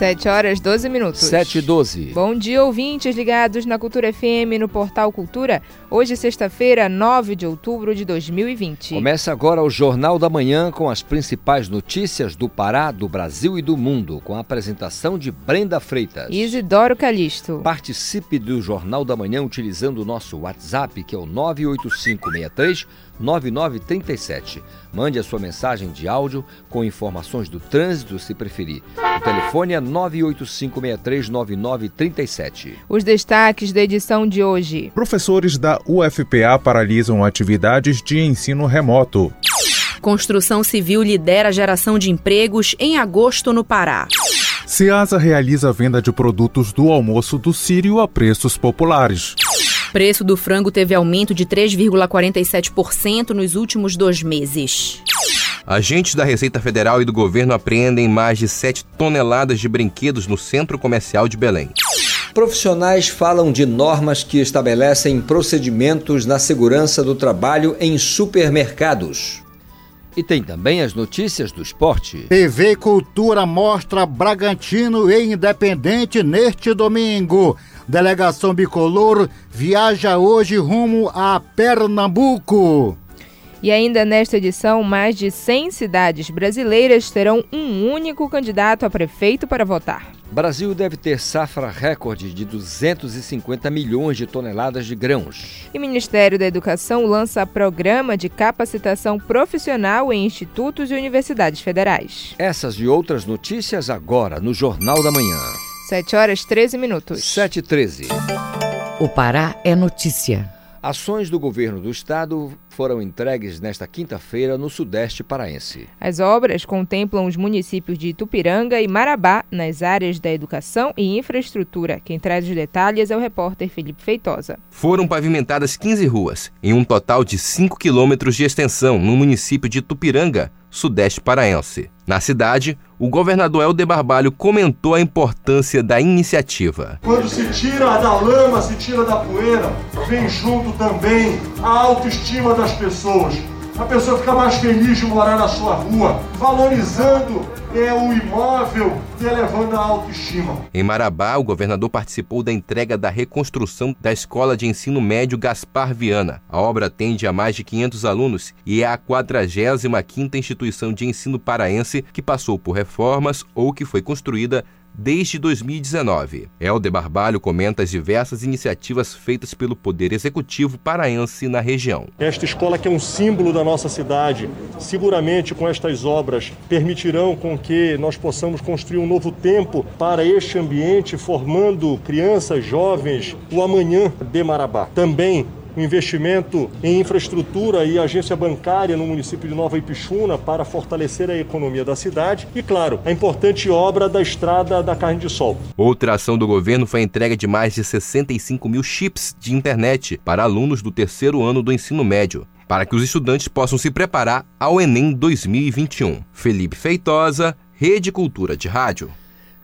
7 horas 12 minutos. 7 e 12. Bom dia, ouvintes ligados na Cultura FM no Portal Cultura. Hoje, sexta-feira, 9 de outubro de 2020. Começa agora o Jornal da Manhã com as principais notícias do Pará, do Brasil e do mundo, com a apresentação de Brenda Freitas. Isidoro Calixto. Participe do Jornal da Manhã utilizando o nosso WhatsApp, que é o 98563 9937. Mande a sua mensagem de áudio com informações do trânsito, se preferir. O telefone é 985639937. Os destaques da edição de hoje. Professores da UFPA paralisam atividades de ensino remoto. Construção civil lidera a geração de empregos em agosto no Pará. Ceasa realiza venda de produtos do almoço do Sírio a preços populares. Preço do frango teve aumento de 3,47% nos últimos dois meses. Agentes da Receita Federal e do governo apreendem mais de 7 toneladas de brinquedos no centro comercial de Belém. Profissionais falam de normas que estabelecem procedimentos na segurança do trabalho em supermercados. E tem também as notícias do esporte. TV Cultura mostra Bragantino e Independente neste domingo. Delegação Bicolor viaja hoje rumo a Pernambuco. E ainda nesta edição, mais de 100 cidades brasileiras terão um único candidato a prefeito para votar. Brasil deve ter safra recorde de 250 milhões de toneladas de grãos. E o Ministério da Educação lança programa de capacitação profissional em institutos e universidades federais. Essas e outras notícias agora no Jornal da Manhã. 7 horas 13 minutos. 7 e 13. O Pará é notícia. Ações do governo do estado foram entregues nesta quinta-feira no Sudeste Paraense. As obras contemplam os municípios de Itupiranga e Marabá, nas áreas da educação e infraestrutura. Quem traz os detalhes é o repórter Felipe Feitosa. Foram pavimentadas 15 ruas, em um total de 5 quilômetros de extensão, no município de Itupiranga, Sudeste Paraense. Na cidade, o governador Helder Barbalho comentou a importância da iniciativa. Quando se tira da lama, se tira da poeira, vem junto também a autoestima das pessoas. A pessoa fica mais feliz de morar na sua rua, valorizando é o imóvel e elevando a autoestima. Em Marabá, o governador participou da entrega da reconstrução da Escola de Ensino Médio Gaspar Viana. A obra atende a mais de 500 alunos e é a 45ª instituição de ensino paraense que passou por reformas ou que foi construída desde 2019. Helder Barbalho comenta as diversas iniciativas feitas pelo Poder Executivo paraense na região. Esta escola que é um símbolo da nossa cidade, seguramente com estas obras permitirão com que nós possamos construir um novo tempo para este ambiente, formando crianças, jovens, o amanhã de Marabá. Também o investimento em infraestrutura e agência bancária no município de Nova Ipixuna para fortalecer a economia da cidade e, claro, a importante obra da estrada da carne de sol. Outra ação do governo foi a entrega de mais de 65 mil chips de internet para alunos do terceiro ano do ensino médio para que os estudantes possam se preparar ao Enem 2021. Felipe Feitosa, Rede Cultura de Rádio.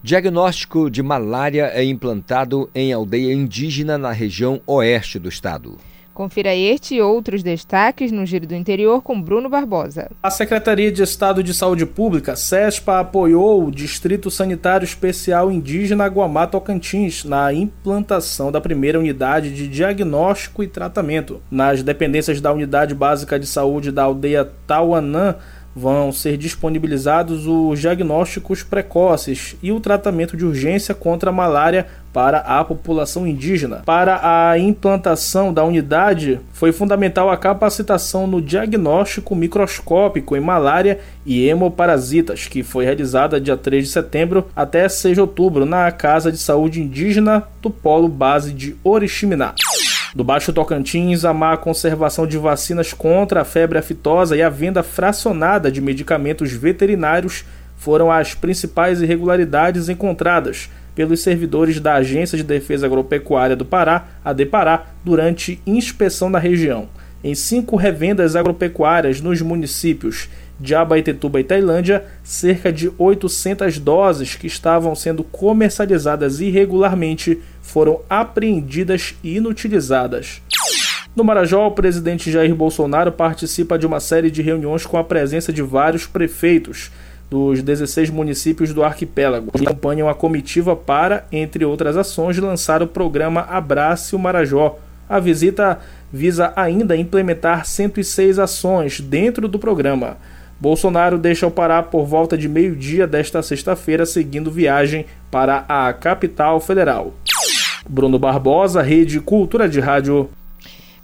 Diagnóstico de malária é implantado em aldeia indígena na região oeste do estado. Confira este e outros destaques no Giro do Interior com Bruno Barbosa. A Secretaria de Estado de Saúde Pública, SESPA, apoiou o Distrito Sanitário Especial Indígena Guamá Tocantins na implantação da primeira unidade de diagnóstico e tratamento. Nas dependências da Unidade Básica de Saúde da aldeia Tauanã, vão ser disponibilizados os diagnósticos precoces e o tratamento de urgência contra a malária para a população indígena. Para a implantação da unidade, foi fundamental a capacitação no diagnóstico microscópico em malária e hemoparasitas, que foi realizada dia 3 de setembro até 6 de outubro na Casa de Saúde Indígena do Polo Base de Oriximiná. Do Baixo Tocantins, a má conservação de vacinas contra a febre aftosa e a venda fracionada de medicamentos veterinários foram as principais irregularidades encontradas pelos servidores da Agência de Defesa Agropecuária do Pará, a DEPARÁ, durante inspeção na região. Em cinco revendas agropecuárias nos municípios de Abaetetuba e Tailândia cerca de 800 doses que estavam sendo comercializadas irregularmente foram apreendidas e inutilizadas. No Marajó, o presidente Jair Bolsonaro participa de uma série de reuniões com a presença de vários prefeitos dos 16 municípios do arquipélago, acompanham a comitiva para, entre outras ações, lançar o programa Abrace o Marajó. A visita visa ainda implementar 106 ações dentro do programa. Bolsonaro deixa o Pará por volta de meio-dia desta sexta-feira, seguindo viagem para a capital federal. Bruno Barbosa, Rede Cultura de Rádio.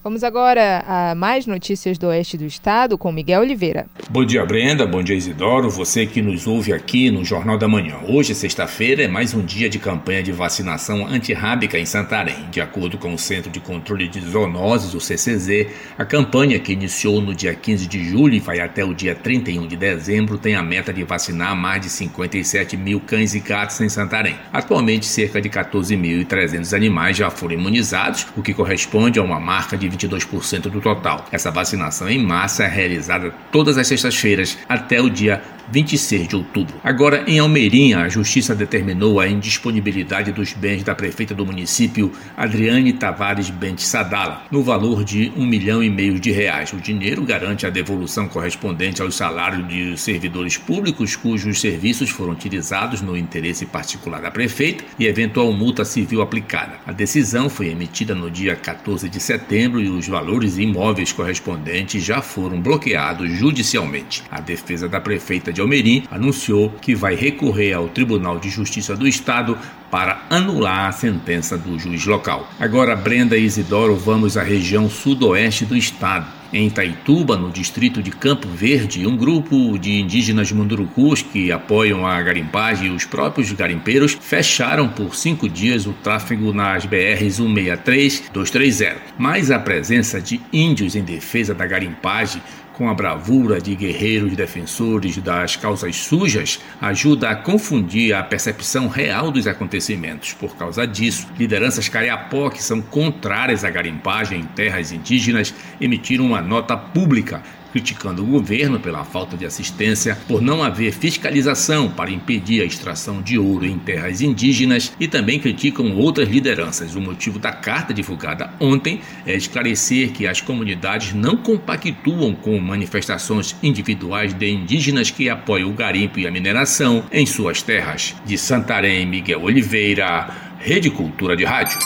Vamos agora a mais notícias do oeste do estado com Miguel Oliveira. Bom dia, Brenda. Bom dia, Isidoro. Você que nos ouve aqui no Jornal da Manhã. Hoje, sexta-feira, é mais um dia de campanha de vacinação antirrábica em Santarém. De acordo com o Centro de Controle de Zoonoses, o CCZ, a campanha que iniciou no dia 15 de julho e vai até o dia 31 de dezembro tem a meta de vacinar mais de 57 mil cães e gatos em Santarém. Atualmente, cerca de 14.300 animais já foram imunizados, o que corresponde a uma marca de 22% do total. Essa vacinação em massa é realizada todas as sextas-feiras até o dia 26 de outubro. Agora, em Almeirinha, a Justiça determinou a indisponibilidade dos bens da prefeita do município, Adriane Tavares Bente Sadala, no valor de um milhão e meio de reais. O dinheiro garante a devolução correspondente aos salários de servidores públicos cujos serviços foram utilizados no interesse particular da prefeita e eventual multa civil aplicada. A decisão foi emitida no dia 14 de setembro e os valores imóveis correspondentes já foram bloqueados judicialmente. A defesa da prefeita de Almerim anunciou que vai recorrer ao Tribunal de Justiça do Estado para anular a sentença do juiz local. Agora, Brenda e Isidoro, vamos à região sudoeste do estado. Em Itaituba, no distrito de Campo Verde, um grupo de indígenas mundurucus que apoiam a garimpagem e os próprios garimpeiros fecharam por cinco dias o tráfego nas BRs 163 e 230. Mas a presença de índios em defesa da garimpagem com a bravura de guerreiros defensores das causas sujas, ajuda a confundir a percepção real dos acontecimentos. Por causa disso, lideranças cariapó que são contrárias à garimpagem em terras indígenas emitiram uma nota pública criticando o governo pela falta de assistência, por não haver fiscalização para impedir a extração de ouro em terras indígenas e também criticam outras lideranças. O motivo da carta divulgada ontem é esclarecer que as comunidades não compactuam com manifestações individuais de indígenas que apoiam o garimpo e a mineração em suas terras. De Santarém, Miguel Oliveira, Rede Cultura de Rádio.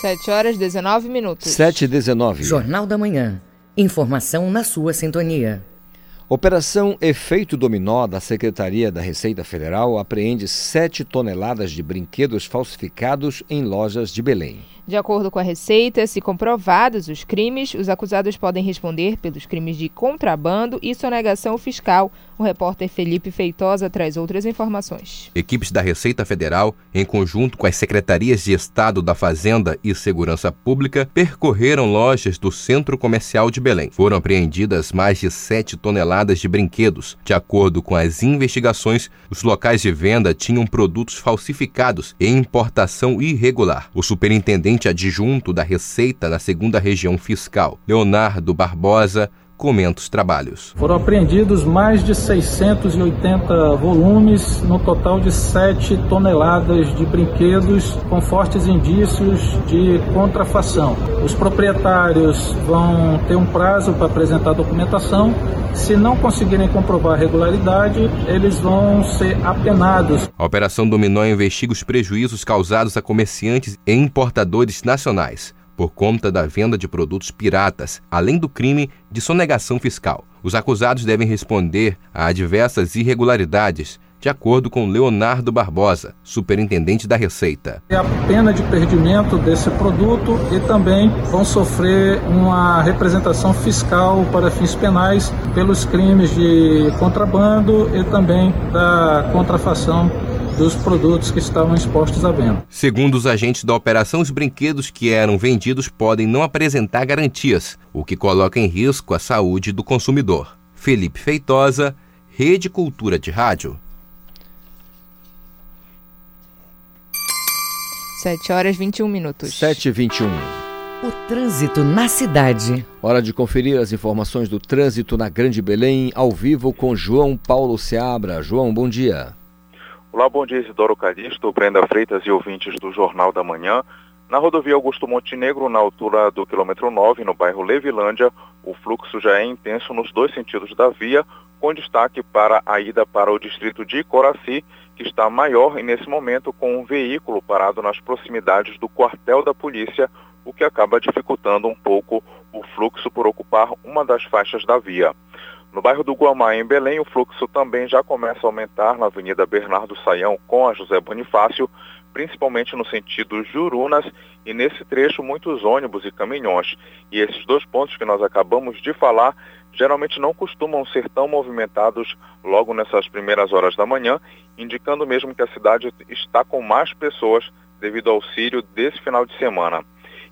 7 horas 19 minutos. 7 e 19. Jornal da Manhã. Informação na sua sintonia. Operação Efeito Dominó da Secretaria da Receita Federal apreende 7 toneladas de brinquedos falsificados em lojas de Belém. De acordo com a Receita, se comprovados os crimes, os acusados podem responder pelos crimes de contrabando e sonegação fiscal. O repórter Felipe Feitosa traz outras informações. Equipes da Receita Federal, em conjunto com as secretarias de Estado da Fazenda e Segurança Pública, percorreram lojas do Centro Comercial de Belém. Foram apreendidas mais de 7 toneladas de brinquedos. De acordo com as investigações, os locais de venda tinham produtos falsificados e importação irregular. O superintendente gerente adjunto da Receita na segunda região fiscal, Leonardo Barbosa, comenta os trabalhos. Foram apreendidos mais de 680 volumes, no total de 7 toneladas de brinquedos com fortes indícios de contrafação. Os proprietários vão ter um prazo para apresentar a documentação. Se não conseguirem comprovar a regularidade, eles vão ser apenados. A Operação Dominó investiga os prejuízos causados a comerciantes e importadores nacionais por conta da venda de produtos piratas, além do crime de sonegação fiscal. Os acusados devem responder a diversas irregularidades, de acordo com Leonardo Barbosa, superintendente da Receita. É a pena de perdimento desse produto e também vão sofrer uma representação fiscal para fins penais pelos crimes de contrabando e também da contrafação dos produtos que estavam expostos à venda. Segundo os agentes da operação, os brinquedos que eram vendidos podem não apresentar garantias, o que coloca em risco a saúde do consumidor. Felipe Feitosa, Rede Cultura de Rádio. 7 horas 21 minutos. 7 e 21. O trânsito na cidade. Hora de conferir as informações do trânsito na Grande Belém, ao vivo com João Paulo Seabra. João, bom dia. Olá, bom dia Isidoro Calixto, Brenda Freitas e ouvintes do Jornal da Manhã. Na rodovia Augusto Montenegro, na altura do quilômetro 9, no bairro Levilândia, o fluxo já é intenso nos dois sentidos da via, com destaque para a ida para o distrito de Coraci, que está maior e nesse momento com um veículo parado nas proximidades do quartel da polícia, o que acaba dificultando um pouco o fluxo por ocupar uma das faixas da via. No bairro do Guamá, em Belém, o fluxo também já começa a aumentar na Avenida Bernardo Saião com a José Bonifácio, principalmente no sentido Jurunas, e nesse trecho muitos ônibus e caminhões. E esses dois pontos que nós acabamos de falar geralmente não costumam ser tão movimentados logo nessas primeiras horas da manhã, indicando mesmo que a cidade está com mais pessoas devido ao Sírio desse final de semana.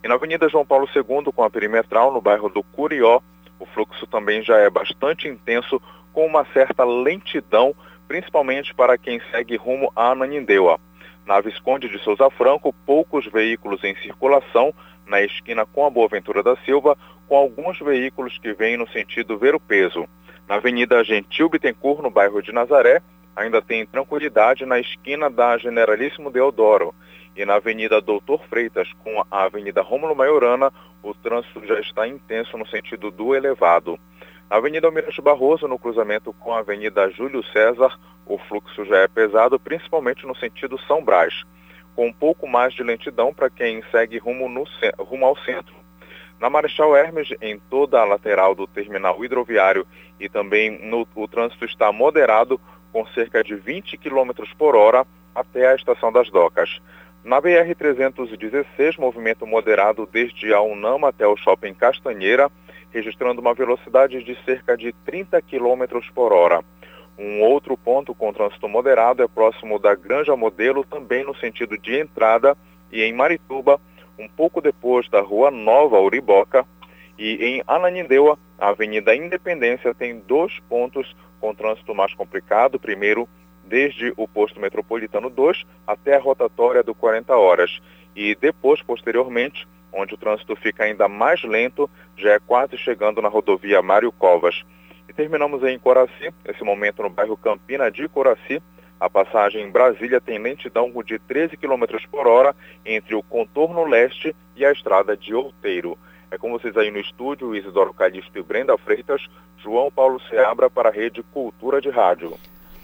E na Avenida João Paulo II, com a perimetral, no bairro do Curió, o fluxo também já é bastante intenso, com uma certa lentidão, principalmente para quem segue rumo a Ananindeua. Na Visconde de Souza Franco, poucos veículos em circulação, na esquina com a Boaventura da Silva, com alguns veículos que vêm no sentido ver o peso. Na Avenida Gentil Bittencourt, no bairro de Nazaré, ainda tem tranquilidade na esquina da Generalíssimo Deodoro. E na Avenida Doutor Freitas, com a Avenida Rômulo Maiorana, o trânsito já está intenso no sentido do elevado. Na Avenida Almirante Barroso, no cruzamento com a Avenida Júlio César, o fluxo já é pesado, principalmente no sentido São Brás, com um pouco mais de lentidão para quem segue rumo, no, rumo ao centro. Na Marechal Hermes, em toda a lateral do terminal hidroviário e também no, o trânsito está moderado, com cerca de 20 km por hora até a estação das docas. Na BR-316, movimento moderado desde a Unam até o Shopping Castanheira, registrando uma velocidade de cerca de 30 km por hora. Um outro ponto com trânsito moderado é próximo da Granja Modelo, também no sentido de entrada, e em Marituba, um pouco depois da Rua Nova Uriboca, e em Ananindeua, a Avenida Independência tem dois pontos com trânsito mais complicado. Primeiro, desde o posto metropolitano 2 até a rotatória do 40 horas. E depois, posteriormente, onde o trânsito fica ainda mais lento, já é quase chegando na rodovia Mário Covas. E terminamos em Coraci, esse momento no bairro Campina de Coraci. A passagem em Brasília tem lentidão de 13 km por hora entre o contorno leste e a estrada de Outeiro. É com vocês aí no estúdio, Isidoro Calixto e Brenda Freitas, João Paulo Seabra para a Rede Cultura de Rádio.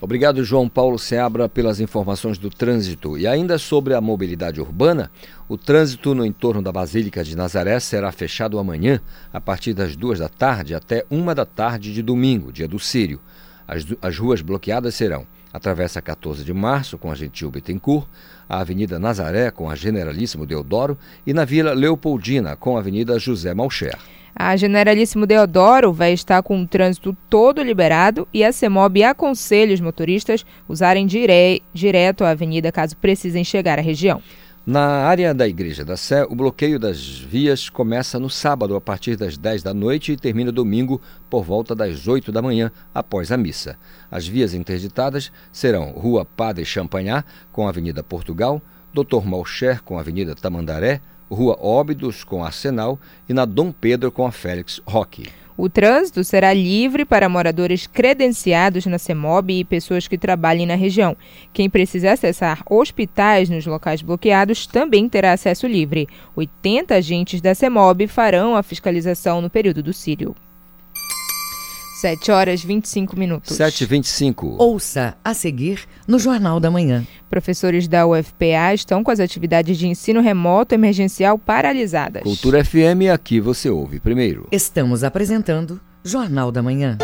Obrigado, João Paulo Seabra, pelas informações do trânsito. E ainda sobre a mobilidade urbana, o trânsito no entorno da Basílica de Nazaré será fechado amanhã, a partir das duas da tarde até uma da tarde de domingo, dia do Sírio. As, as ruas bloqueadas serão a Travessa 14 de Março, com a Gentil Bittencourt, a Avenida Nazaré, com a Generalíssimo Deodoro, e na Vila Leopoldina, com a Avenida José Malcher. A Generalíssimo Deodoro vai estar com o trânsito todo liberado e a CEMOB aconselha os motoristas usarem dire... direto a avenida caso precisem chegar à região. Na área da Igreja da Sé, o bloqueio das vias começa no sábado a partir das 10 da noite e termina domingo por volta das 8 da manhã, após a missa. As vias interditadas serão Rua Padre Champagnat, com a Avenida Portugal, Dr. Malcher, com a Avenida Tamandaré, Rua Óbidos com Arsenal e na Dom Pedro com a Félix Roque. O trânsito será livre para moradores credenciados na CEMOB e pessoas que trabalhem na região. Quem precisar acessar hospitais nos locais bloqueados também terá acesso livre. 80 agentes da CEMOB farão a fiscalização no período do Sírio. 7 horas 25 minutos. 7 e 25 Ouça a seguir no Jornal da Manhã. Professores da UFPA estão com as atividades de ensino remoto emergencial paralisadas. Cultura FM, aqui você ouve primeiro. Estamos apresentando Jornal da Manhã.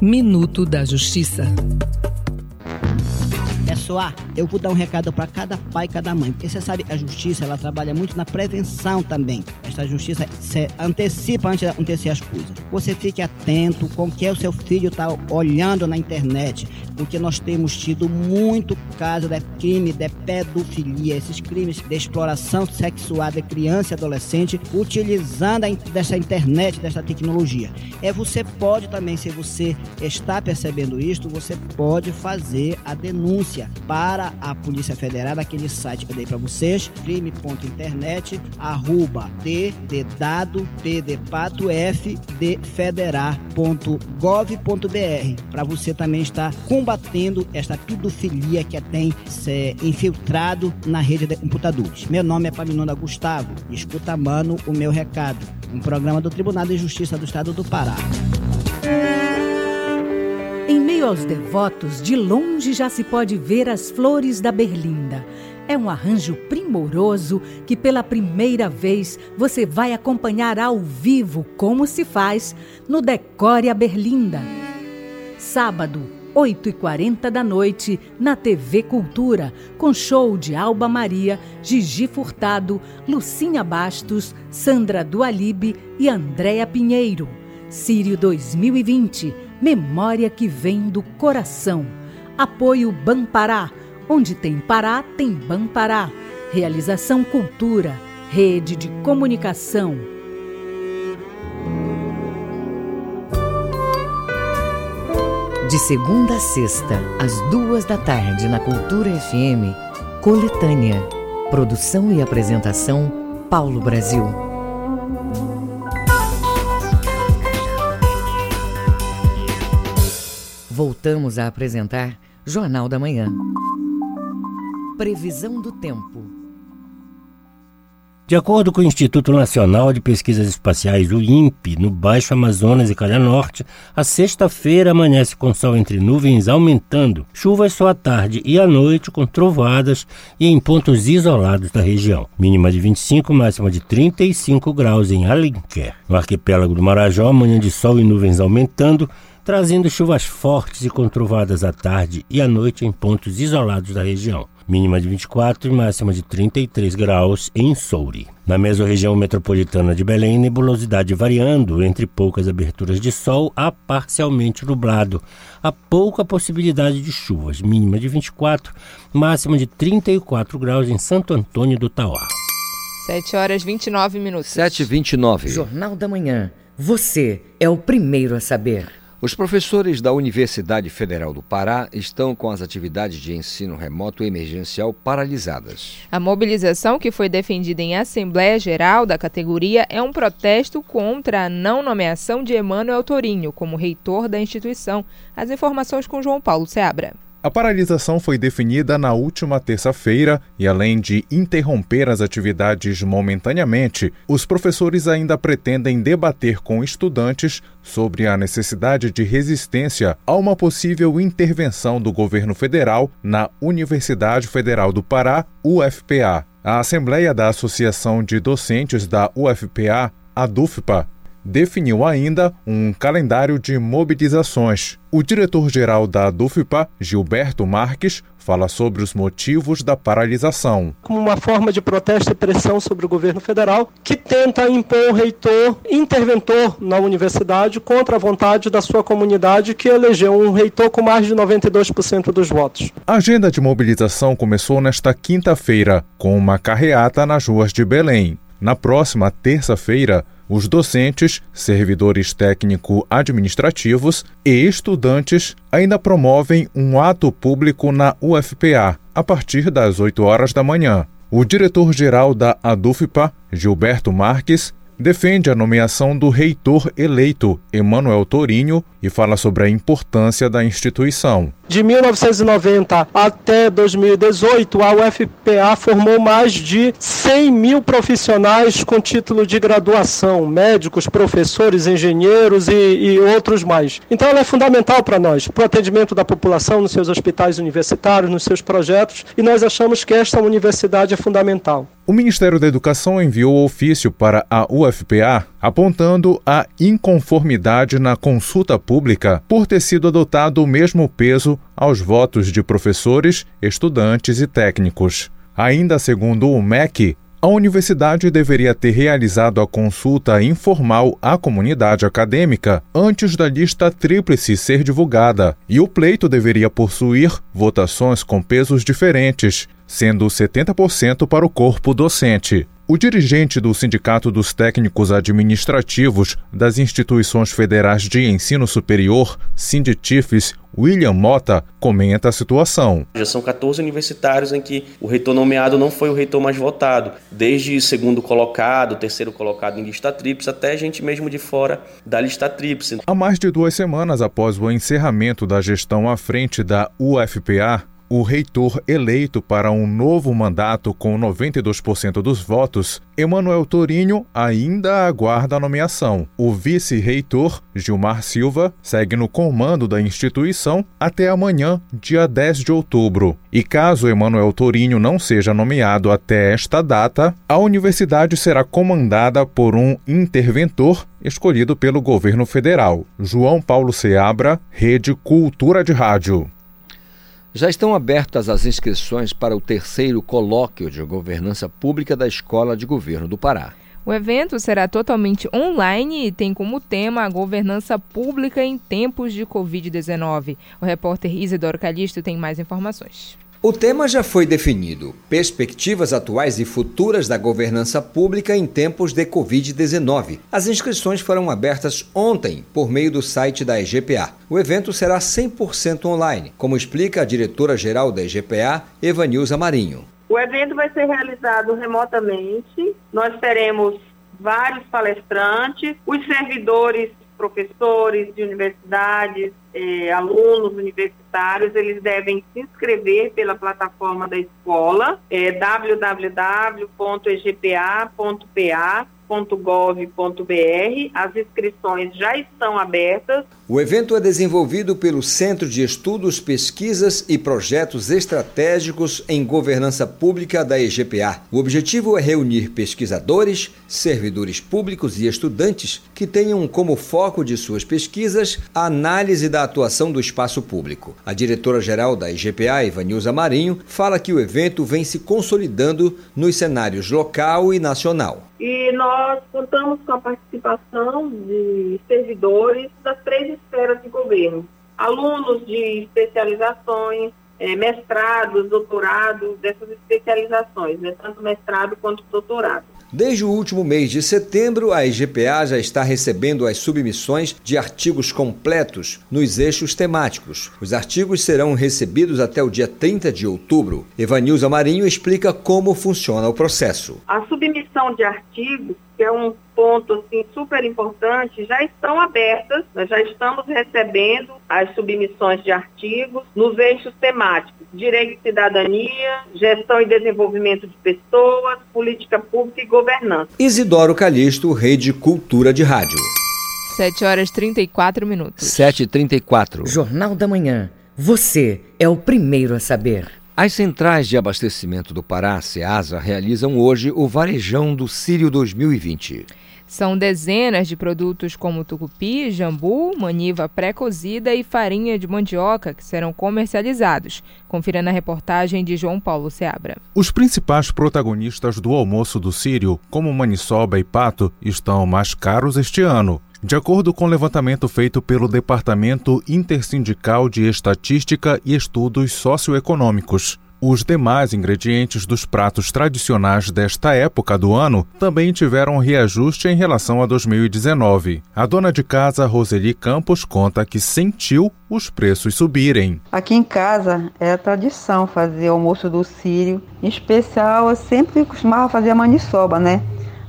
Minuto da Justiça. Pessoal, eu vou dar um recado para cada pai e cada mãe, porque você sabe, a justiça ela trabalha muito na prevenção também. Esta justiça se antecipa antes de acontecer as coisas. Você fique atento com o que o seu filho está olhando na internet, porque nós temos tido muito caso de crime de pedofilia, esses crimes de exploração sexual de criança e adolescente, utilizando dessa internet, dessa tecnologia. É você pode também, se você está percebendo isto, você pode fazer a denúncia para a Polícia Federal, aquele site que eu dei para vocês, crime.internet, arroba d de dado, p de pato, f de federar.gov.br, para você também estar combatendo esta pedofilia que tem se infiltrado na rede de computadores. Meu nome é Paminonda Gustavo, escuta mano o meu recado, um programa do Tribunal de Justiça do Estado do Pará. Em meio aos devotos, de longe já se pode ver as flores da berlinda. É um arranjo primoroso que pela primeira vez você vai acompanhar ao vivo como se faz no Decore a Berlinda. Sábado, 8h40 da noite, na TV Cultura, com show de Alba Maria, Gigi Furtado, Lucinha Bastos, Sandra Dualibe e Andréa Pinheiro. Sírio 2020 Memória que vem do coração. Apoio Banpará. Onde tem Pará, tem Banpará. Realização Cultura. Rede de Comunicação. De segunda a sexta, às duas da tarde, na Cultura FM, Coletânea. Produção e apresentação, Paulo Brasil. Voltamos a apresentar Jornal da Manhã. Previsão do tempo. De acordo com o Instituto Nacional de Pesquisas Espaciais, o INPE, no Baixo Amazonas e Calha Norte, a sexta-feira amanhece com sol entre nuvens aumentando, chuvas só à tarde e à noite com trovadas e em pontos isolados da região. Mínima de 25, máxima de 35 graus em Alenquer. No arquipélago do Marajó, manhã de sol e nuvens aumentando, trazendo chuvas fortes e controvadas à tarde e à noite em pontos isolados da região. Mínima de 24 e máxima de 33 graus em Souri. Na mesorregião metropolitana de Belém, nebulosidade variando entre poucas aberturas de sol a parcialmente nublado. Há pouca possibilidade de chuvas, mínima de 24, máxima de 34 graus em Santo Antônio do Tauá. 7 horas 29 minutos. 7 e 29 Jornal da Manhã. Você é o primeiro a saber. Os professores da Universidade Federal do Pará estão com as atividades de ensino remoto emergencial paralisadas. A mobilização, que foi defendida em Assembleia Geral da categoria, é um protesto contra a não nomeação de Emmanuel Torinho como reitor da instituição. As informações com João Paulo Seabra. A paralisação foi definida na última terça-feira e, além de interromper as atividades momentaneamente, os professores ainda pretendem debater com estudantes sobre a necessidade de resistência a uma possível intervenção do governo federal na Universidade Federal do Pará, UFPA. A Assembleia da Associação de Docentes da UFPA, a DUFPA, definiu ainda um calendário de mobilizações. O diretor-geral da DUFPA, Gilberto Marques, fala sobre os motivos da paralisação. Como uma forma de protesto e pressão sobre o governo federal, que tenta impor um reitor interventor na universidade contra a vontade da sua comunidade, que elegeu um reitor com mais de 92% dos votos. A agenda de mobilização começou nesta quinta-feira, com uma carreata nas ruas de Belém. Na próxima terça-feira, os docentes, servidores técnico-administrativos e estudantes ainda promovem um ato público na UFPA a partir das 8 horas da manhã. O diretor-geral da ADUFPA, Gilberto Marques, defende a nomeação do reitor eleito, Emanuel Torinho, e fala sobre a importância da instituição. De 1990 até 2018, a UFPA formou mais de 100 mil profissionais com título de graduação, médicos, professores, engenheiros e, e outros mais. Então ela é fundamental para nós, para o atendimento da população nos seus hospitais universitários, nos seus projetos, e nós achamos que esta universidade é fundamental. O Ministério da Educação enviou ofício para a UFPA apontando a inconformidade na consulta pública por ter sido adotado o mesmo peso aos votos de professores, estudantes e técnicos. Ainda segundo o MEC, a universidade deveria ter realizado a consulta informal à comunidade acadêmica antes da lista tríplice ser divulgada, e o pleito deveria possuir votações com pesos diferentes, sendo 70% para o corpo docente. O dirigente do Sindicato dos Técnicos Administrativos das Instituições Federais de Ensino Superior, Sinditifes, William Mota, comenta a situação. Já são 14 universitários em que o reitor nomeado não foi o reitor mais votado, desde segundo colocado, terceiro colocado em lista tríplice, até gente mesmo de fora da lista tríplice. Há mais de duas semanas após o encerramento da gestão à frente da UFPA, o reitor eleito para um novo mandato com 92% dos votos, Emanuel Torinho ainda aguarda a nomeação. O vice-reitor, Gilmar Silva, segue no comando da instituição até amanhã, dia 10 de outubro. E caso Emanuel Torinho não seja nomeado até esta data, a universidade será comandada por um interventor escolhido pelo governo federal. João Paulo Seabra, Rede Cultura de Rádio. Já estão abertas as inscrições para o terceiro colóquio de governança pública da Escola de Governo do Pará. O evento será totalmente online e tem como tema a governança pública em tempos de Covid-19. O repórter Isidoro Calixto tem mais informações. O tema já foi definido: perspectivas atuais e futuras da governança pública em tempos de Covid-19. As inscrições foram abertas ontem por meio do site da EGPA. O evento será 100% online, como explica a diretora-geral da EGPA, Evanilza Marinho. O evento vai ser realizado remotamente. Nós teremos vários palestrantes, os servidores professores de universidades, eh, alunos universitários, eles devem se inscrever pela plataforma da escola, é www.egpa.pa www.gov.br. As inscrições já estão abertas. O evento é desenvolvido pelo Centro de Estudos, Pesquisas e Projetos Estratégicos em Governança Pública da EGPA. O objetivo é reunir pesquisadores, servidores públicos e estudantes que tenham como foco de suas pesquisas a análise da atuação do espaço público. A diretora-geral da EGPA, Ivanilza Marinho, fala que o evento vem se consolidando nos cenários local e nacional. E nós contamos com a participação de servidores das três esferas de governo, alunos de especializações, é, mestrados, doutorados, dessas especializações, né, tanto mestrado quanto doutorado. Desde o último mês de setembro, a IGPA já está recebendo as submissões de artigos completos nos eixos temáticos. Os artigos serão recebidos até o dia 30 de outubro. Evanilza Marinho explica como funciona o processo. A submissão de artigos que é um ponto assim, super importante, já estão abertas, nós já estamos recebendo as submissões de artigos nos eixos temáticos, direito e cidadania, gestão e desenvolvimento de pessoas, política pública e governança. Isidoro Calixto, Rede Cultura de Rádio. 7 horas 34 minutos. 7h34. Jornal da Manhã. Você é o primeiro a saber. As centrais de abastecimento do Pará, SEASA, realizam hoje o Varejão do Sírio 2020. São dezenas de produtos como tucupi, jambu, maniva pré-cozida e farinha de mandioca que serão comercializados. Confira na reportagem de João Paulo Seabra. Os principais protagonistas do almoço do Sírio, como maniçoba e pato, estão mais caros este ano. De acordo com o levantamento feito pelo Departamento Intersindical de Estatística e Estudos Socioeconômicos, os demais ingredientes dos pratos tradicionais desta época do ano também tiveram reajuste em relação a 2019. A dona de casa, Roseli Campos, conta que sentiu os preços subirem. Aqui em casa é tradição fazer almoço do sírio. Em especial, eu sempre costumava fazer a maniçoba, né?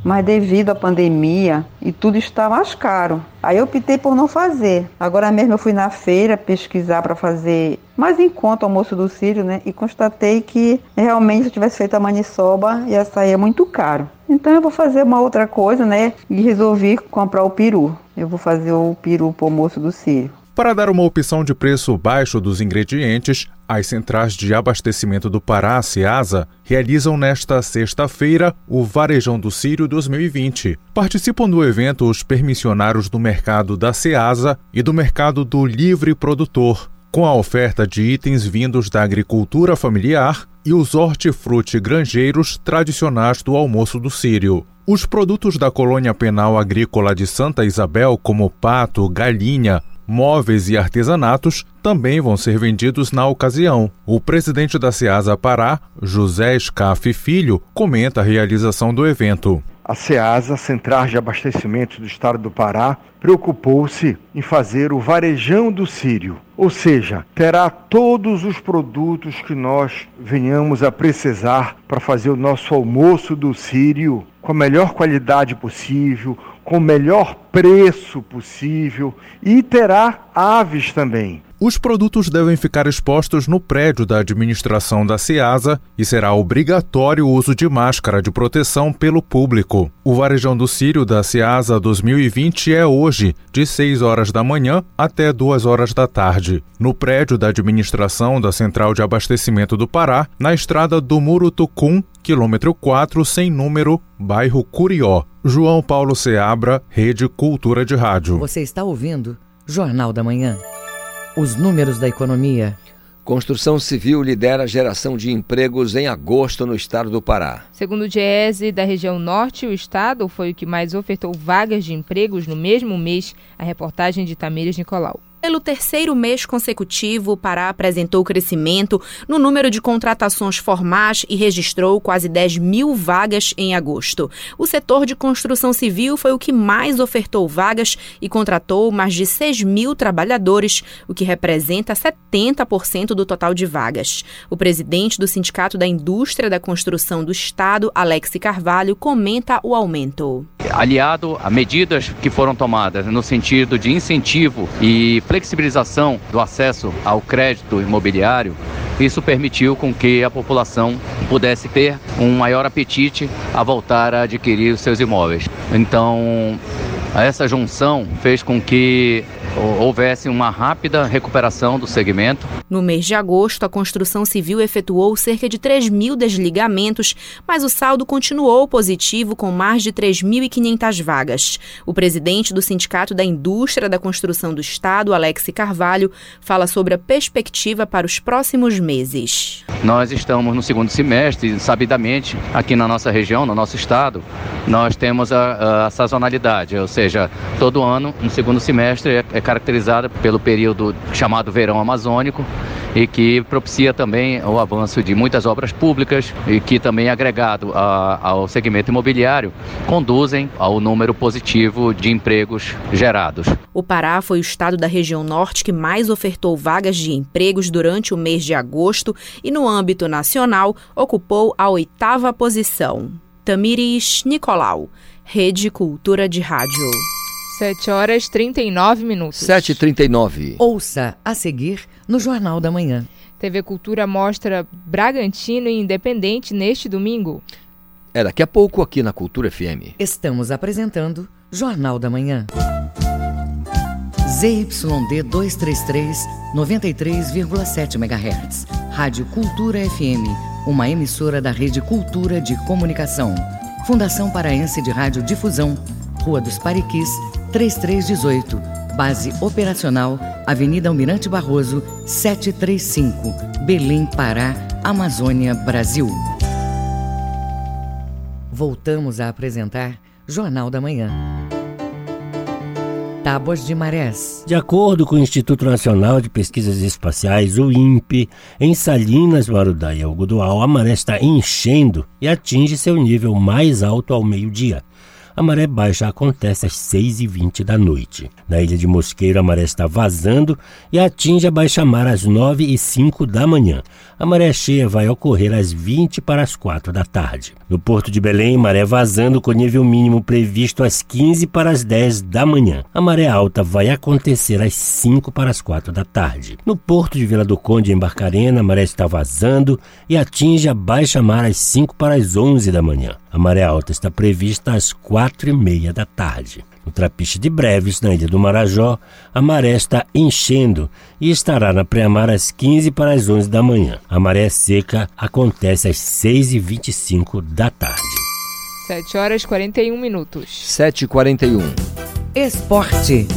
Mas devido à pandemia e tudo está mais caro. Aí eu optei por não fazer. Agora mesmo eu fui na feira pesquisar para fazer mais em conta o almoço do Sírio, né? E constatei que realmente se eu tivesse feito a maniçoba ia sair muito caro. Então eu vou fazer uma outra coisa, né? E resolvi comprar o peru. Eu vou fazer o peru para o almoço do Sírio. Para dar uma opção de preço baixo dos ingredientes, as centrais de abastecimento do Pará, Ceasa, realizam nesta sexta-feira o Varejão do Sírio 2020. Participam do evento os permissionários do mercado da Ceasa e do mercado do livre produtor, com a oferta de itens vindos da agricultura familiar e os hortifruti granjeiros tradicionais do almoço do Sírio. Os produtos da colônia penal agrícola de Santa Isabel, como pato, galinha, móveis e artesanatos também vão ser vendidos na ocasião. O presidente da Ceasa Pará, José Scaff Filho, comenta a realização do evento. a SEASA, Central de Abastecimento do Estado do Pará, preocupou-se em fazer o varejão do Sírio, ou seja, terá todos os produtos que nós venhamos a precisar para fazer o nosso almoço do Sírio com a melhor qualidade possível, com o melhor preço possível e terá aves também. Os produtos devem ficar expostos no prédio da administração da CIASA e será obrigatório o uso de máscara de proteção pelo público. O Varejão do Sírio da CIASA 2020 é hoje, de 6 horas da manhã até 2 horas da tarde, no prédio da administração da Central de Abastecimento do Pará, na estrada do Murutucum, quilômetro 4, sem número, bairro Curió. João Paulo Seabra, Rede Cultura de Rádio. Você está ouvindo Jornal da Manhã. Os números da economia. Construção civil lidera a geração de empregos em agosto no estado do Pará. Segundo o Diese da região norte, o estado foi o que mais ofertou vagas de empregos no mesmo mês. A reportagem de Tamires Nicolau. Pelo terceiro mês consecutivo, o Pará apresentou crescimento no número de contratações formais e registrou quase 10 mil vagas em agosto. O setor de construção civil foi o que mais ofertou vagas e contratou mais de 6 mil trabalhadores, o que representa 70% do total de vagas. O presidente do Sindicato da Indústria da Construção do Estado, Alex Carvalho, comenta o aumento. Aliado a medidas que foram tomadas no sentido de incentivo e flexibilização do acesso ao crédito imobiliário, isso permitiu com que a população pudesse ter um maior apetite a voltar a adquirir os seus imóveis. Então, essa junção fez com que houvesse uma rápida recuperação do segmento. No mês de agosto, a construção civil efetuou cerca de 3 mil desligamentos, mas o saldo continuou positivo com mais de 3.500 vagas. O presidente do Sindicato da Indústria da Construção do Estado, Alex Carvalho, fala sobre a perspectiva para os próximos meses. Nós estamos no segundo semestre, sabidamente, aqui na nossa região, no nosso estado, nós temos a, a sazonalidade, ou seja, todo ano, no segundo semestre, é, é caracterizada pelo período chamado verão amazônico e que propicia também o avanço de muitas obras públicas e que também agregado a, ao segmento imobiliário conduzem ao número positivo de empregos gerados. O Pará foi o estado da região norte que mais ofertou vagas de empregos durante o mês de agosto e no âmbito nacional ocupou a oitava posição. Tamiris Nicolau, Rede Cultura de Rádio. 7 horas 39 minutos. 7h39. Ouça a seguir no Jornal da Manhã. TV Cultura mostra Bragantino e Independente neste domingo. É daqui a pouco aqui na Cultura FM. Estamos apresentando Jornal da Manhã. ZYD 233, 93,7 MHz. Rádio Cultura FM, uma emissora da Rede Cultura de Comunicação. Fundação Paraense de Rádio Difusão, Rua dos Pariquis, 3318. Base operacional, Avenida Almirante Barroso, 735, Belém, Pará, Amazônia, Brasil. Voltamos a apresentar Jornal da Manhã. Tábuas de marés. De acordo com o Instituto Nacional de Pesquisas Espaciais, o INPE, em Salinas, Marudá e Algodual, a maré está enchendo e atinge seu nível mais alto ao meio-dia. A maré baixa acontece às 6h20 da noite. Na ilha de Mosqueiro, a maré está vazando e atinge a baixa-mar às 9h05 da manhã. A maré cheia vai ocorrer às 20 para as 4 da tarde. No Porto de Belém, maré vazando com nível mínimo previsto às 15 para as 10 da manhã. A maré alta vai acontecer às 5 para as 4 da tarde. No Porto de Vila do Conde, em Barcarena, a maré está vazando e atinge a baixa-mar às 5 para as 11 da manhã. A maré alta está prevista às 4 e meia da tarde. No Trapiche de Breves, na ilha do Marajó, a maré está enchendo e estará na pré-mar às 15 para as 11 da manhã. A maré seca acontece às 6 e 25 da tarde. 7 horas e 41 minutos. 7 e 41. Esporte.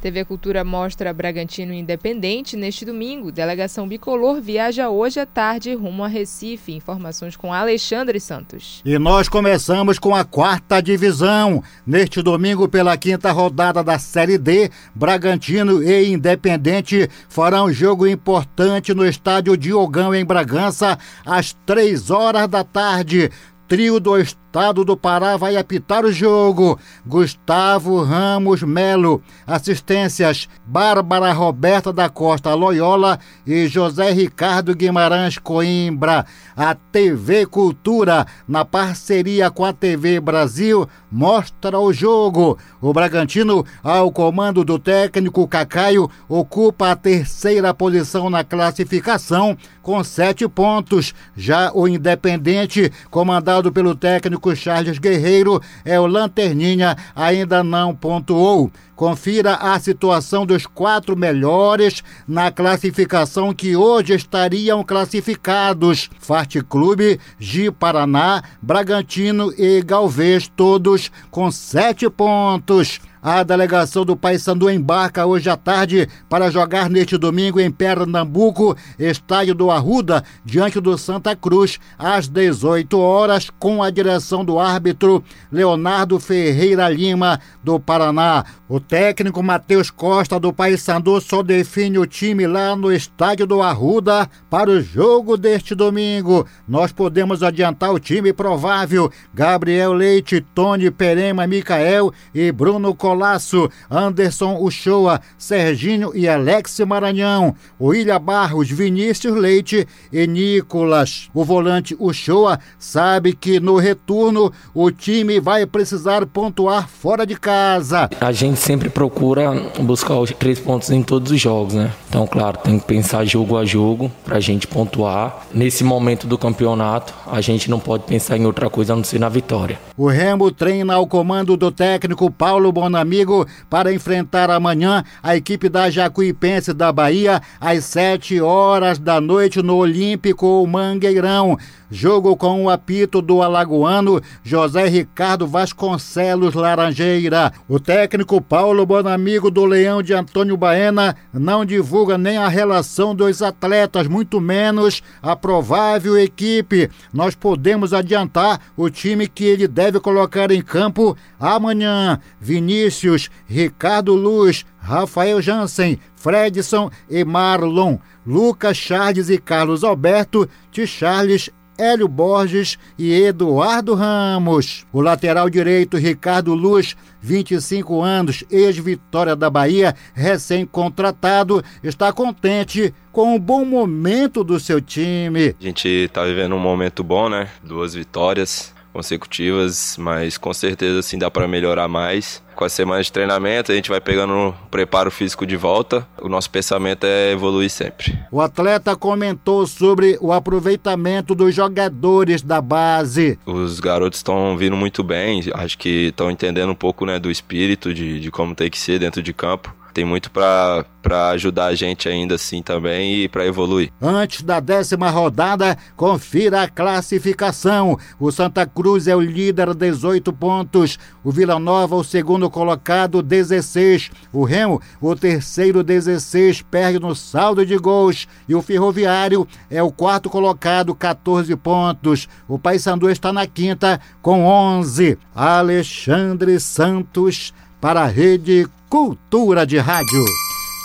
TV Cultura mostra Bragantino Independente neste domingo. Delegação Bicolor viaja hoje à tarde rumo a Recife. Informações com Alexandre Santos. E nós começamos com a quarta divisão. Neste domingo, pela quinta rodada da Série D, Bragantino e Independente farão jogo importante no estádio Diogão, em Bragança, às três horas da tarde. Trio do estado do Pará vai apitar o jogo. Gustavo Ramos Melo. Assistências: Bárbara Roberta da Costa Loyola e José Ricardo Guimarães Coimbra. A TV Cultura, na parceria com a TV Brasil, mostra o jogo. O Bragantino, ao comando do técnico Cacaio, ocupa a terceira posição na classificação com sete pontos. Já o Independente, comandado pelo técnico Charles Guerreiro, é o Lanterninha, ainda não pontuou. Confira a situação dos quatro melhores na classificação que hoje estariam classificados: Farte Clube, Gi Paraná, Bragantino e Galvez, todos com sete pontos. A delegação do Paysandu embarca hoje à tarde para jogar neste domingo em Pernambuco, estádio do Arruda, diante do Santa Cruz, às 18 horas, com a direção do árbitro Leonardo Ferreira Lima, do Paraná. O técnico Matheus Costa, do Paysandu, só define o time lá no estádio do Arruda para o jogo deste domingo. Nós podemos adiantar o time provável: Gabriel Leite, Tony Perema, Micael e Bruno Costa Colasso, Anderson Uchoa, Serginho e Alex Maranhão, William Barros, Vinícius Leite e Nicolas. O volante Uchoa sabe que no retorno o time vai precisar pontuar fora de casa. A gente sempre procura buscar os três pontos em todos os jogos, né? Então, claro, tem que pensar jogo a jogo para a gente pontuar. Nesse momento do campeonato, a gente não pode pensar em outra coisa a não ser na vitória. O Remo treina ao comando do técnico Paulo Bonatti amigo, para enfrentar amanhã a equipe da Jacuipense da Bahia às 7 horas da noite no Olímpico Mangueirão. Jogo com o apito do alagoano José Ricardo Vasconcelos Laranjeira. O técnico Paulo Bonamigo do Leão de Antônio Baena não divulga nem a relação dos atletas, muito menos a provável equipe. Nós podemos adiantar o time que ele deve colocar em campo amanhã. Vinícius, Ricardo Luz, Rafael Jansen, Fredson e Marlon, Lucas Charles e Carlos Alberto, de Charles Hélio Borges e Eduardo Ramos. O lateral direito Ricardo Luz, 25 anos, ex-Vitória da Bahia, recém-contratado, está contente com o bom momento do seu time. A gente está vivendo um momento bom, né? Duas vitórias consecutivas, mas com certeza sim dá para melhorar mais. Com as semanas de treinamento, a gente vai pegando o preparo físico de volta. O nosso pensamento é evoluir sempre. O atleta comentou sobre o aproveitamento dos jogadores da base. Os garotos estão vindo muito bem, acho que estão entendendo um pouco né, do espírito de, de como tem que ser dentro de campo tem muito para ajudar a gente ainda assim também e para evoluir. Antes da décima rodada, confira a classificação. O Santa Cruz é o líder, 18 pontos. O Vila Nova, o segundo colocado, 16. O Remo, o terceiro, 16, perde no saldo de gols. E o Ferroviário é o quarto colocado, 14 pontos. O Paysandu está na quinta, com 11. Alexandre Santos para a Rede Cultura de Rádio.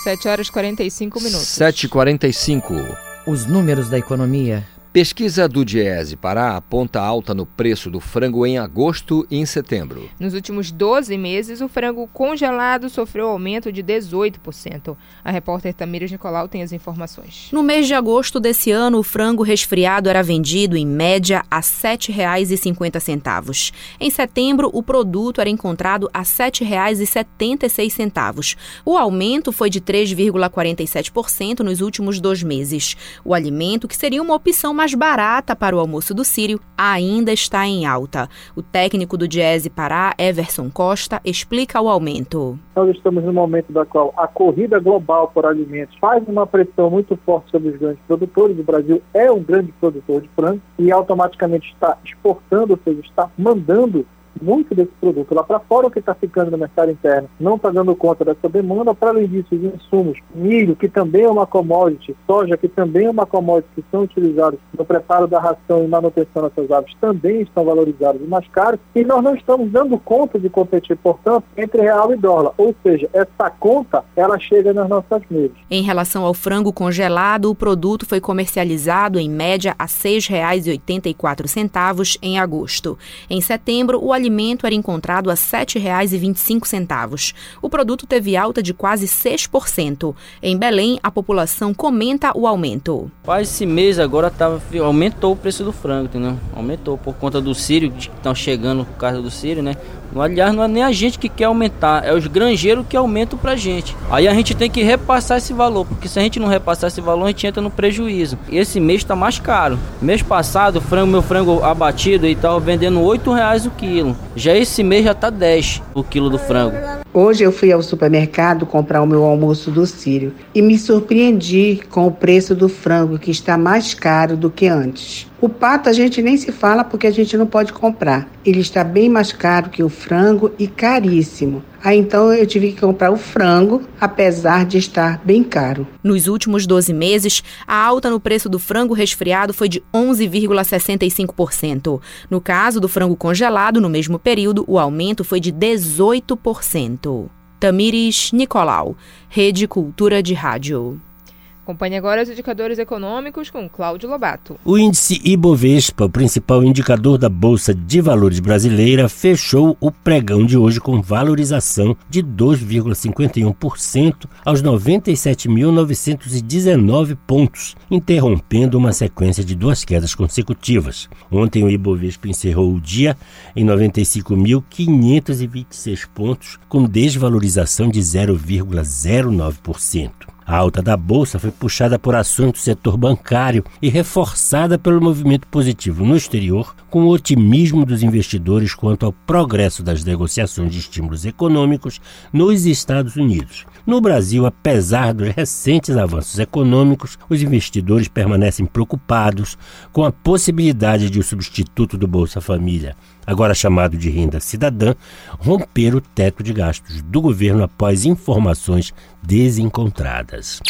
7 horas e 45 minutos. 7h45. Os números da economia Pesquisa do Diese Pará aponta alta no preço do frango em agosto e em setembro. Nos últimos 12 meses, o frango congelado sofreu aumento de 18%. A repórter Tamires Nicolau tem as informações. No mês de agosto desse ano, o frango resfriado era vendido, em média, a R$ 7,50. Em setembro, o produto era encontrado a R$ 7,76. O aumento foi de 3,47% nos últimos dois meses. O alimento, que seria uma opção mais mais barata para o almoço do Sírio ainda está em alta. O técnico do Diese Pará, Everson Costa, explica o aumento. Nós estamos no momento da qual a corrida global por alimentos faz uma pressão muito forte sobre os grandes produtores. O Brasil é um grande produtor de frango e automaticamente está exportando, ou seja, está mandando muito desse produto lá para fora, o que está ficando no mercado interno não está dando conta dessa demanda. Para além disso, os insumos, milho, que também é uma commodity, soja, que também é uma commodity, que são utilizados no preparo da ração e manutenção dessas aves, também estão valorizados e mais caros. E nós não estamos dando conta de competir, portanto, entre real e dólar. Ou seja, essa conta, ela chega nas nossas mesas. Em relação ao frango congelado, o produto foi comercializado em média a R$ 6,84 em agosto. Em setembro, o alimento era encontrado a R$ 7,25. O produto teve alta de quase 6%. Em Belém, a população comenta o aumento. Quase esse mês agora tá, aumentou o preço do frango, entendeu? Aumentou por conta do sírio, que estão chegando por causa do sírio, né? Aliás, não é nem a gente que quer aumentar, é os granjeiros que aumentam pra gente. Aí a gente tem que repassar esse valor, porque se a gente não repassar esse valor, a gente entra no prejuízo. Esse mês tá mais caro. Mês passado, frango, meu frango abatido, e tava vendendo 8 reais o quilo. Já esse mês já tá 10 o quilo do frango. Hoje eu fui ao supermercado comprar o meu almoço do Sírio e me surpreendi com o preço do frango, que está mais caro do que antes. O pato a gente nem se fala porque a gente não pode comprar. Ele está bem mais caro que o frango e caríssimo. Aí então eu tive que comprar o frango, apesar de estar bem caro. Nos últimos 12 meses, a alta no preço do frango resfriado foi de 11,65%. No caso do frango congelado, no mesmo período, o aumento foi de 18%. Tamires Nicolau, Rede Cultura de Rádio. Acompanhe agora os indicadores econômicos com Cláudio Lobato. O índice Ibovespa, o principal indicador da Bolsa de Valores brasileira, fechou o pregão de hoje com valorização de 2,51% aos 97.919 pontos, interrompendo uma sequência de duas quedas consecutivas. Ontem o Ibovespa encerrou o dia em 95.526 pontos, com desvalorização de 0,09%. A alta da bolsa foi puxada por ações do setor bancário e reforçada pelo movimento positivo no exterior, com o otimismo dos investidores quanto ao progresso das negociações de estímulos econômicos nos Estados Unidos. No Brasil, apesar dos recentes avanços econômicos, os investidores permanecem preocupados com a possibilidade de o substituto do Bolsa Família, agora chamado de renda cidadã, romper o teto de gastos do governo após informações desencontradas.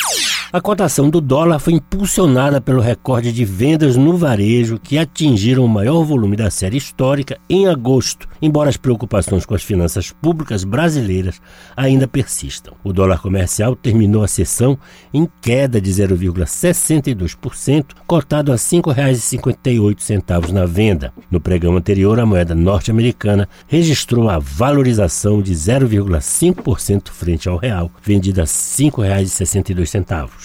A cotação do dólar foi impulsionada pelo recorde de vendas no varejo que atingiram o maior volume da série histórica em agosto, embora as preocupações com as finanças públicas brasileiras ainda persistam. O dólar comercial terminou a sessão em queda de 0,62%, cotado a R$ 5,58 na venda. No pregão anterior, a moeda norte-americana registrou a valorização de 0,5% frente ao real, vendida a R$ 5,62.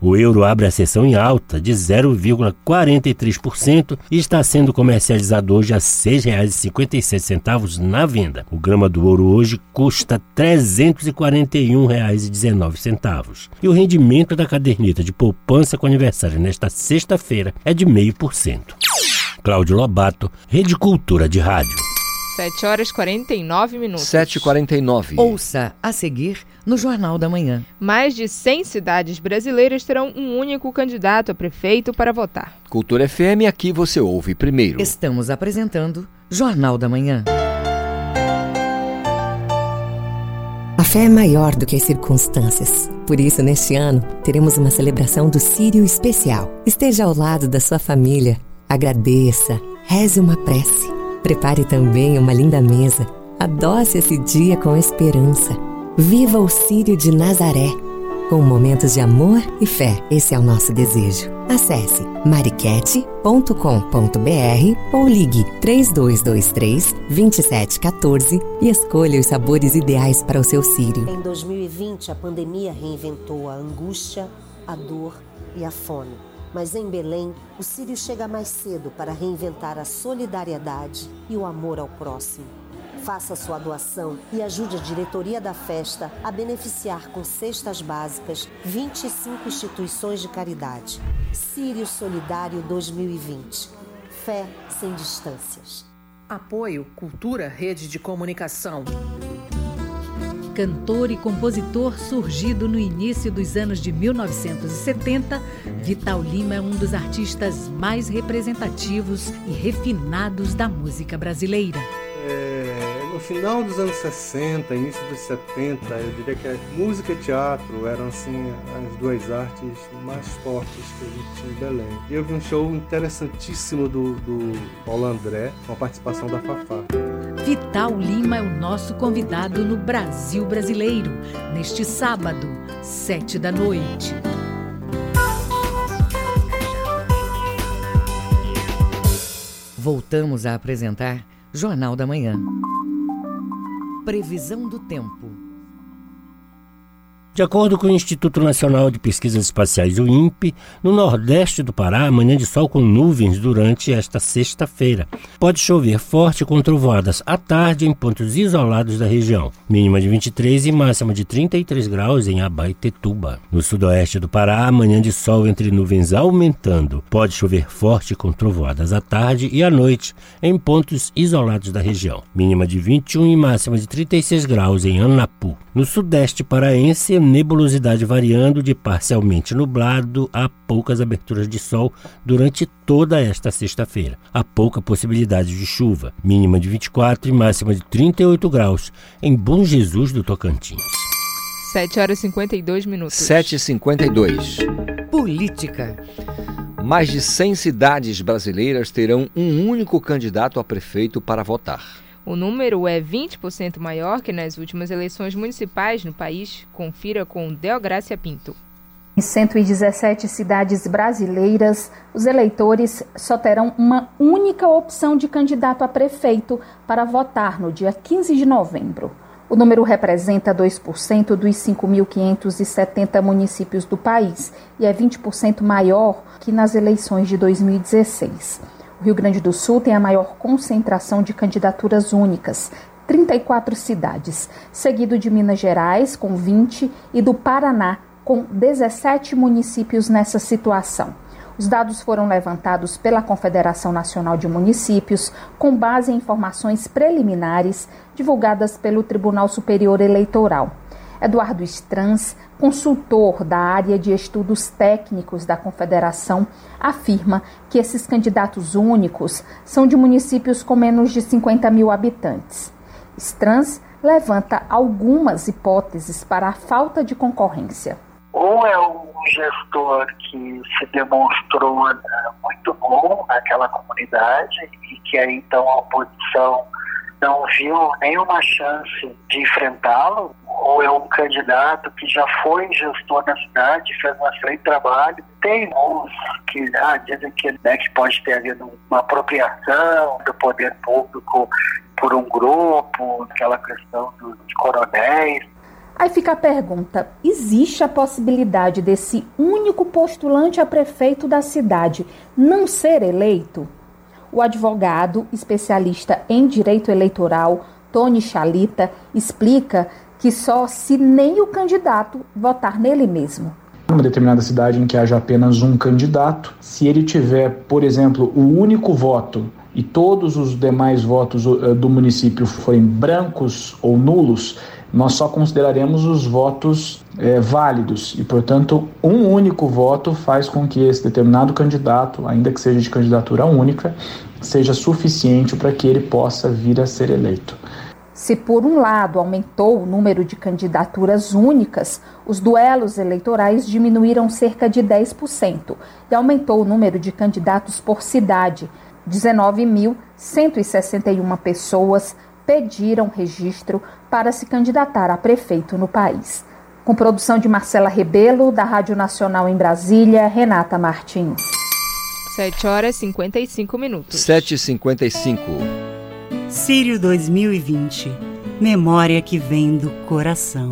O euro abre a sessão em alta de 0,43% e está sendo comercializado hoje a R$ 6,57 na venda. O grama do ouro hoje custa R$ 341,19. E o rendimento da caderneta de poupança com aniversário nesta sexta-feira é de 0,5%. Cláudio Lobato, Rede Cultura de Rádio. 7 horas 49 minutos. 7h49. Ouça a seguir no Jornal da Manhã. Mais de 100 cidades brasileiras terão um único candidato a prefeito para votar. Cultura FM, aqui você ouve primeiro. Estamos apresentando Jornal da Manhã. A fé é maior do que as circunstâncias. Por isso, neste ano, teremos uma celebração do Sírio especial. Esteja ao lado da sua família, agradeça, reze uma prece. Prepare também uma linda mesa. Adoce esse dia com esperança. Viva o Sírio de Nazaré. Com momentos de amor e fé, esse é o nosso desejo. Acesse mariquete.com.br ou ligue 3223 2714 e escolha os sabores ideais para o seu Sírio. Em 2020, a pandemia reinventou a angústia, a dor e a fome. Mas em Belém, o Sírio chega mais cedo para reinventar a solidariedade e o amor ao próximo. Faça sua doação e ajude a diretoria da festa a beneficiar com cestas básicas 25 instituições de caridade. Sírio Solidário 2020. Fé sem distâncias. Apoio Cultura Rede de Comunicação. Cantor e compositor surgido no início dos anos de 1970, Vital Lima é um dos artistas mais representativos e refinados da música brasileira. No final dos anos 60, início dos 70, eu diria que a música e teatro eram assim as duas artes mais fortes que a gente tinha em Belém. E eu vi um show interessantíssimo do, do Paulo André, com a participação da Fafá. Vital Lima é o nosso convidado no Brasil Brasileiro, neste sábado, sete da noite. Voltamos a apresentar Jornal da Manhã. Previsão do tempo. De acordo com o Instituto Nacional de Pesquisas Espaciais, o INPE, no nordeste do Pará, amanhã de sol com nuvens durante esta sexta-feira. Pode chover forte com trovoadas à tarde em pontos isolados da região. Mínima de 23 e máxima de 33 graus em Abaetetuba. No sudoeste do Pará, amanhã de sol entre nuvens aumentando. Pode chover forte com trovoadas à tarde e à noite em pontos isolados da região. Mínima de 21 e máxima de 36 graus em Anapu. No sudeste paraense, nebulosidade variando de parcialmente nublado a poucas aberturas de sol durante toda esta sexta-feira. Há pouca possibilidade de chuva, mínima de 24 e máxima de 38 graus em Bom Jesus do Tocantins. 7 horas e 52 minutos. 7h52. Política. Mais de 100 cidades brasileiras terão um único candidato a prefeito para votar. O número é 20% maior que nas últimas eleições municipais no país. Confira com Deográcia Pinto. Em 117 cidades brasileiras, os eleitores só terão uma única opção de candidato a prefeito para votar no dia 15 de novembro. O número representa 2% dos 5.570 municípios do país e é 20% maior que nas eleições de 2016. O Rio Grande do Sul tem a maior concentração de candidaturas únicas, 34 cidades, seguido de Minas Gerais, com 20, e do Paraná, com 17 municípios nessa situação. Os dados foram levantados pela Confederação Nacional de Municípios com base em informações preliminares divulgadas pelo Tribunal Superior Eleitoral. Eduardo Strans, consultor da área de estudos técnicos da Confederação, afirma que esses candidatos únicos são de municípios com menos de 50 mil habitantes. Strans levanta algumas hipóteses para a falta de concorrência. Ou é um gestor que se demonstrou né, muito bom naquela comunidade e que aí então a oposição não viu nenhuma chance de enfrentá-lo, ou é um candidato que já foi gestor na cidade, fez um excelente trabalho. Tem uns que ah, dizem que, né, que pode ter havido uma apropriação do poder público por um grupo, aquela questão dos coronéis. Aí fica a pergunta: existe a possibilidade desse único postulante a prefeito da cidade não ser eleito? O advogado especialista em direito eleitoral, Tony Chalita, explica que só se nem o candidato votar nele mesmo. Numa determinada cidade em que haja apenas um candidato, se ele tiver, por exemplo, o único voto e todos os demais votos uh, do município forem brancos ou nulos, nós só consideraremos os votos é, válidos e, portanto, um único voto faz com que esse determinado candidato, ainda que seja de candidatura única, seja suficiente para que ele possa vir a ser eleito. Se, por um lado, aumentou o número de candidaturas únicas, os duelos eleitorais diminuíram cerca de 10% e aumentou o número de candidatos por cidade. 19.161 pessoas pediram registro para se candidatar a prefeito no país. Com produção de Marcela Rebelo, da Rádio Nacional em Brasília, Renata Martins. 7 horas e 55 minutos. 7h55. Sírio 2020 Memória que vem do coração.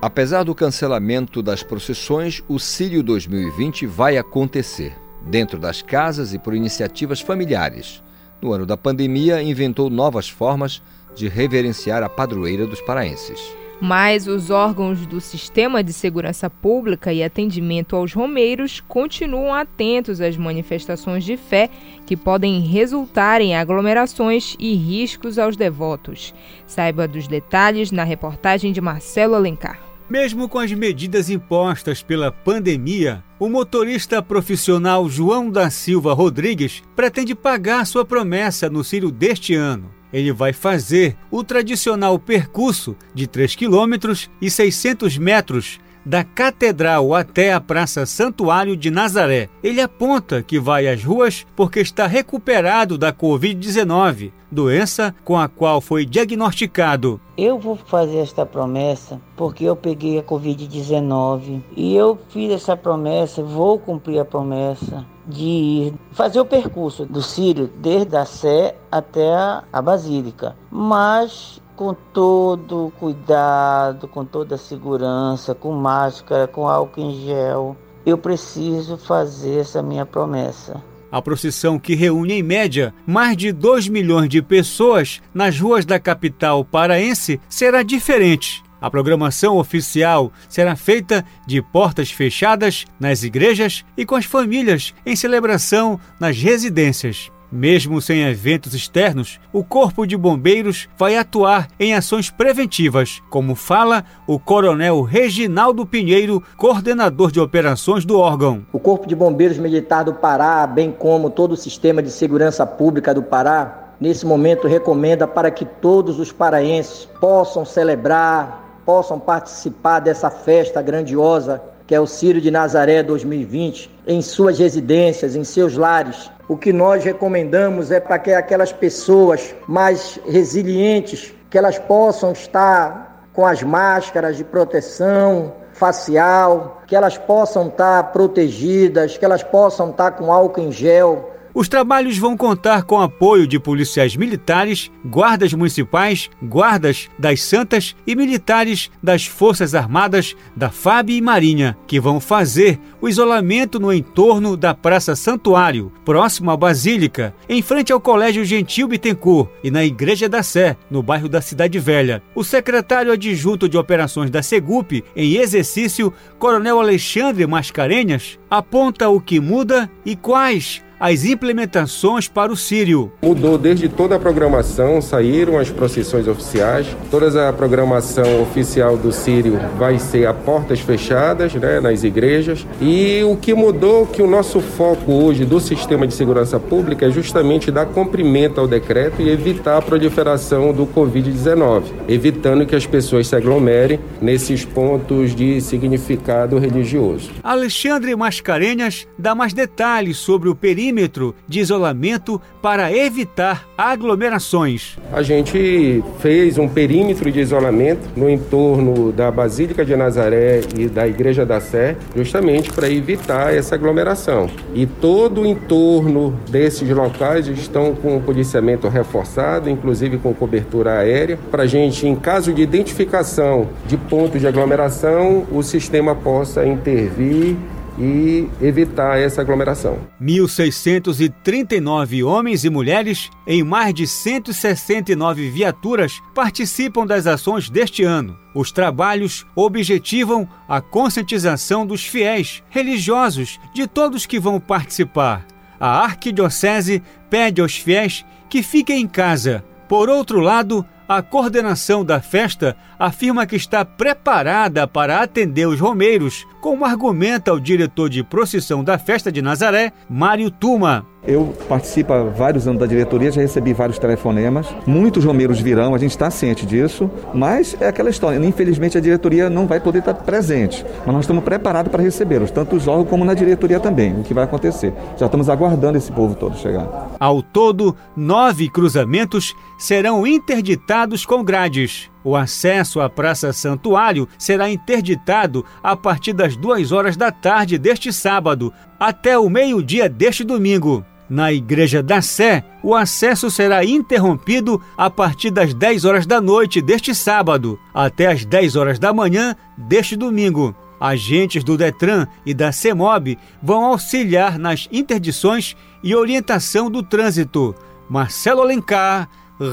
Apesar do cancelamento das procissões, o Sírio 2020 vai acontecer, dentro das casas e por iniciativas familiares. No ano da pandemia, inventou novas formas de reverenciar a padroeira dos paraenses. Mas os órgãos do Sistema de Segurança Pública e atendimento aos romeiros continuam atentos às manifestações de fé que podem resultar em aglomerações e riscos aos devotos. Saiba dos detalhes na reportagem de Marcelo Alencar. Mesmo com as medidas impostas pela pandemia, o motorista profissional João da Silva Rodrigues pretende pagar sua promessa no Círio deste ano. Ele vai fazer o tradicional percurso de 3 quilômetros e 600 metros da Catedral até a Praça Santuário de Nazaré. Ele aponta que vai às ruas porque está recuperado da Covid-19, doença com a qual foi diagnosticado. Eu vou fazer esta promessa porque eu peguei a Covid-19 e eu fiz essa promessa, vou cumprir a promessa de ir fazer o percurso do Sírio desde a Sé até a Basílica. Mas com todo cuidado, com toda segurança, com máscara, com álcool em gel. Eu preciso fazer essa minha promessa. A procissão, que reúne em média mais de 2 milhões de pessoas nas ruas da capital paraense, será diferente. A programação oficial será feita de portas fechadas nas igrejas e com as famílias em celebração nas residências. Mesmo sem eventos externos, o Corpo de Bombeiros vai atuar em ações preventivas, como fala o Coronel Reginaldo Pinheiro, coordenador de operações do órgão. O Corpo de Bombeiros Militar do Pará, bem como todo o sistema de segurança pública do Pará, nesse momento recomenda para que todos os paraenses possam celebrar, possam participar dessa festa grandiosa que é o Círio de Nazaré 2020, em suas residências, em seus lares, o que nós recomendamos é para que aquelas pessoas mais resilientes, que elas possam estar com as máscaras de proteção facial, que elas possam estar protegidas, que elas possam estar com álcool em gel, os trabalhos vão contar com apoio de policiais militares, guardas municipais, guardas das Santas e militares das Forças Armadas da FAB e Marinha, que vão fazer o isolamento no entorno da Praça Santuário, próximo à Basílica, em frente ao Colégio Gentil Bittencourt e na Igreja da Sé, no bairro da Cidade Velha. O secretário adjunto de operações da Segup, em exercício, Coronel Alexandre Mascarenhas, aponta o que muda e quais as implementações para o Sírio. Mudou desde toda a programação, saíram as procissões oficiais, toda a programação oficial do Sírio vai ser a portas fechadas né, nas igrejas. E o que mudou que o nosso foco hoje do sistema de segurança pública é justamente dar cumprimento ao decreto e evitar a proliferação do Covid-19, evitando que as pessoas se aglomerem nesses pontos de significado religioso. Alexandre Mascarenhas dá mais detalhes sobre o período perímetro de isolamento para evitar aglomerações. A gente fez um perímetro de isolamento no entorno da Basílica de Nazaré e da Igreja da Sé, justamente para evitar essa aglomeração. E todo o entorno desses locais estão com o policiamento reforçado, inclusive com cobertura aérea, para a gente, em caso de identificação de pontos de aglomeração, o sistema possa intervir e evitar essa aglomeração. 1.639 homens e mulheres em mais de 169 viaturas participam das ações deste ano. Os trabalhos objetivam a conscientização dos fiéis, religiosos, de todos que vão participar. A Arquidiocese pede aos fiéis que fiquem em casa. Por outro lado, a coordenação da festa afirma que está preparada para atender os romeiros, como argumenta o diretor de procissão da festa de Nazaré, Mário Tuma. Eu participo há vários anos da diretoria, já recebi vários telefonemas. Muitos romeiros virão, a gente está ciente disso, mas é aquela história. Infelizmente, a diretoria não vai poder estar presente, mas nós estamos preparados para recebê-los, tanto os órgãos como na diretoria também, o que vai acontecer. Já estamos aguardando esse povo todo chegar. Ao todo, nove cruzamentos serão interditados com grades. O acesso à Praça Santuário será interditado a partir das duas horas da tarde deste sábado até o meio-dia deste domingo. Na Igreja da Sé, o acesso será interrompido a partir das 10 horas da noite deste sábado até as 10 horas da manhã deste domingo. Agentes do Detran e da CEMOB vão auxiliar nas interdições e orientação do trânsito. Marcelo Alencar,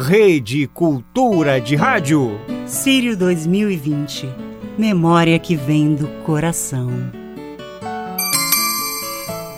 Rede Cultura de Rádio. Sírio 2020. Memória que vem do coração.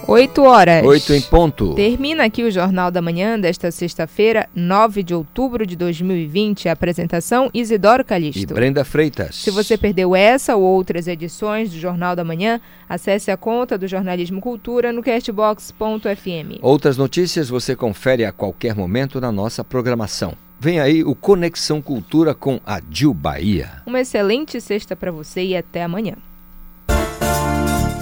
8 horas. 8 em ponto. Termina aqui o Jornal da Manhã desta sexta-feira, 9 de outubro de 2020. A apresentação Isidoro Calixto. E Brenda Freitas. Se você perdeu essa ou outras edições do Jornal da Manhã, acesse a conta do Jornalismo Cultura no castbox.fm. Outras notícias você confere a qualquer momento na nossa programação. Vem aí o Conexão Cultura com a Dil Bahia. Uma excelente sexta para você e até amanhã.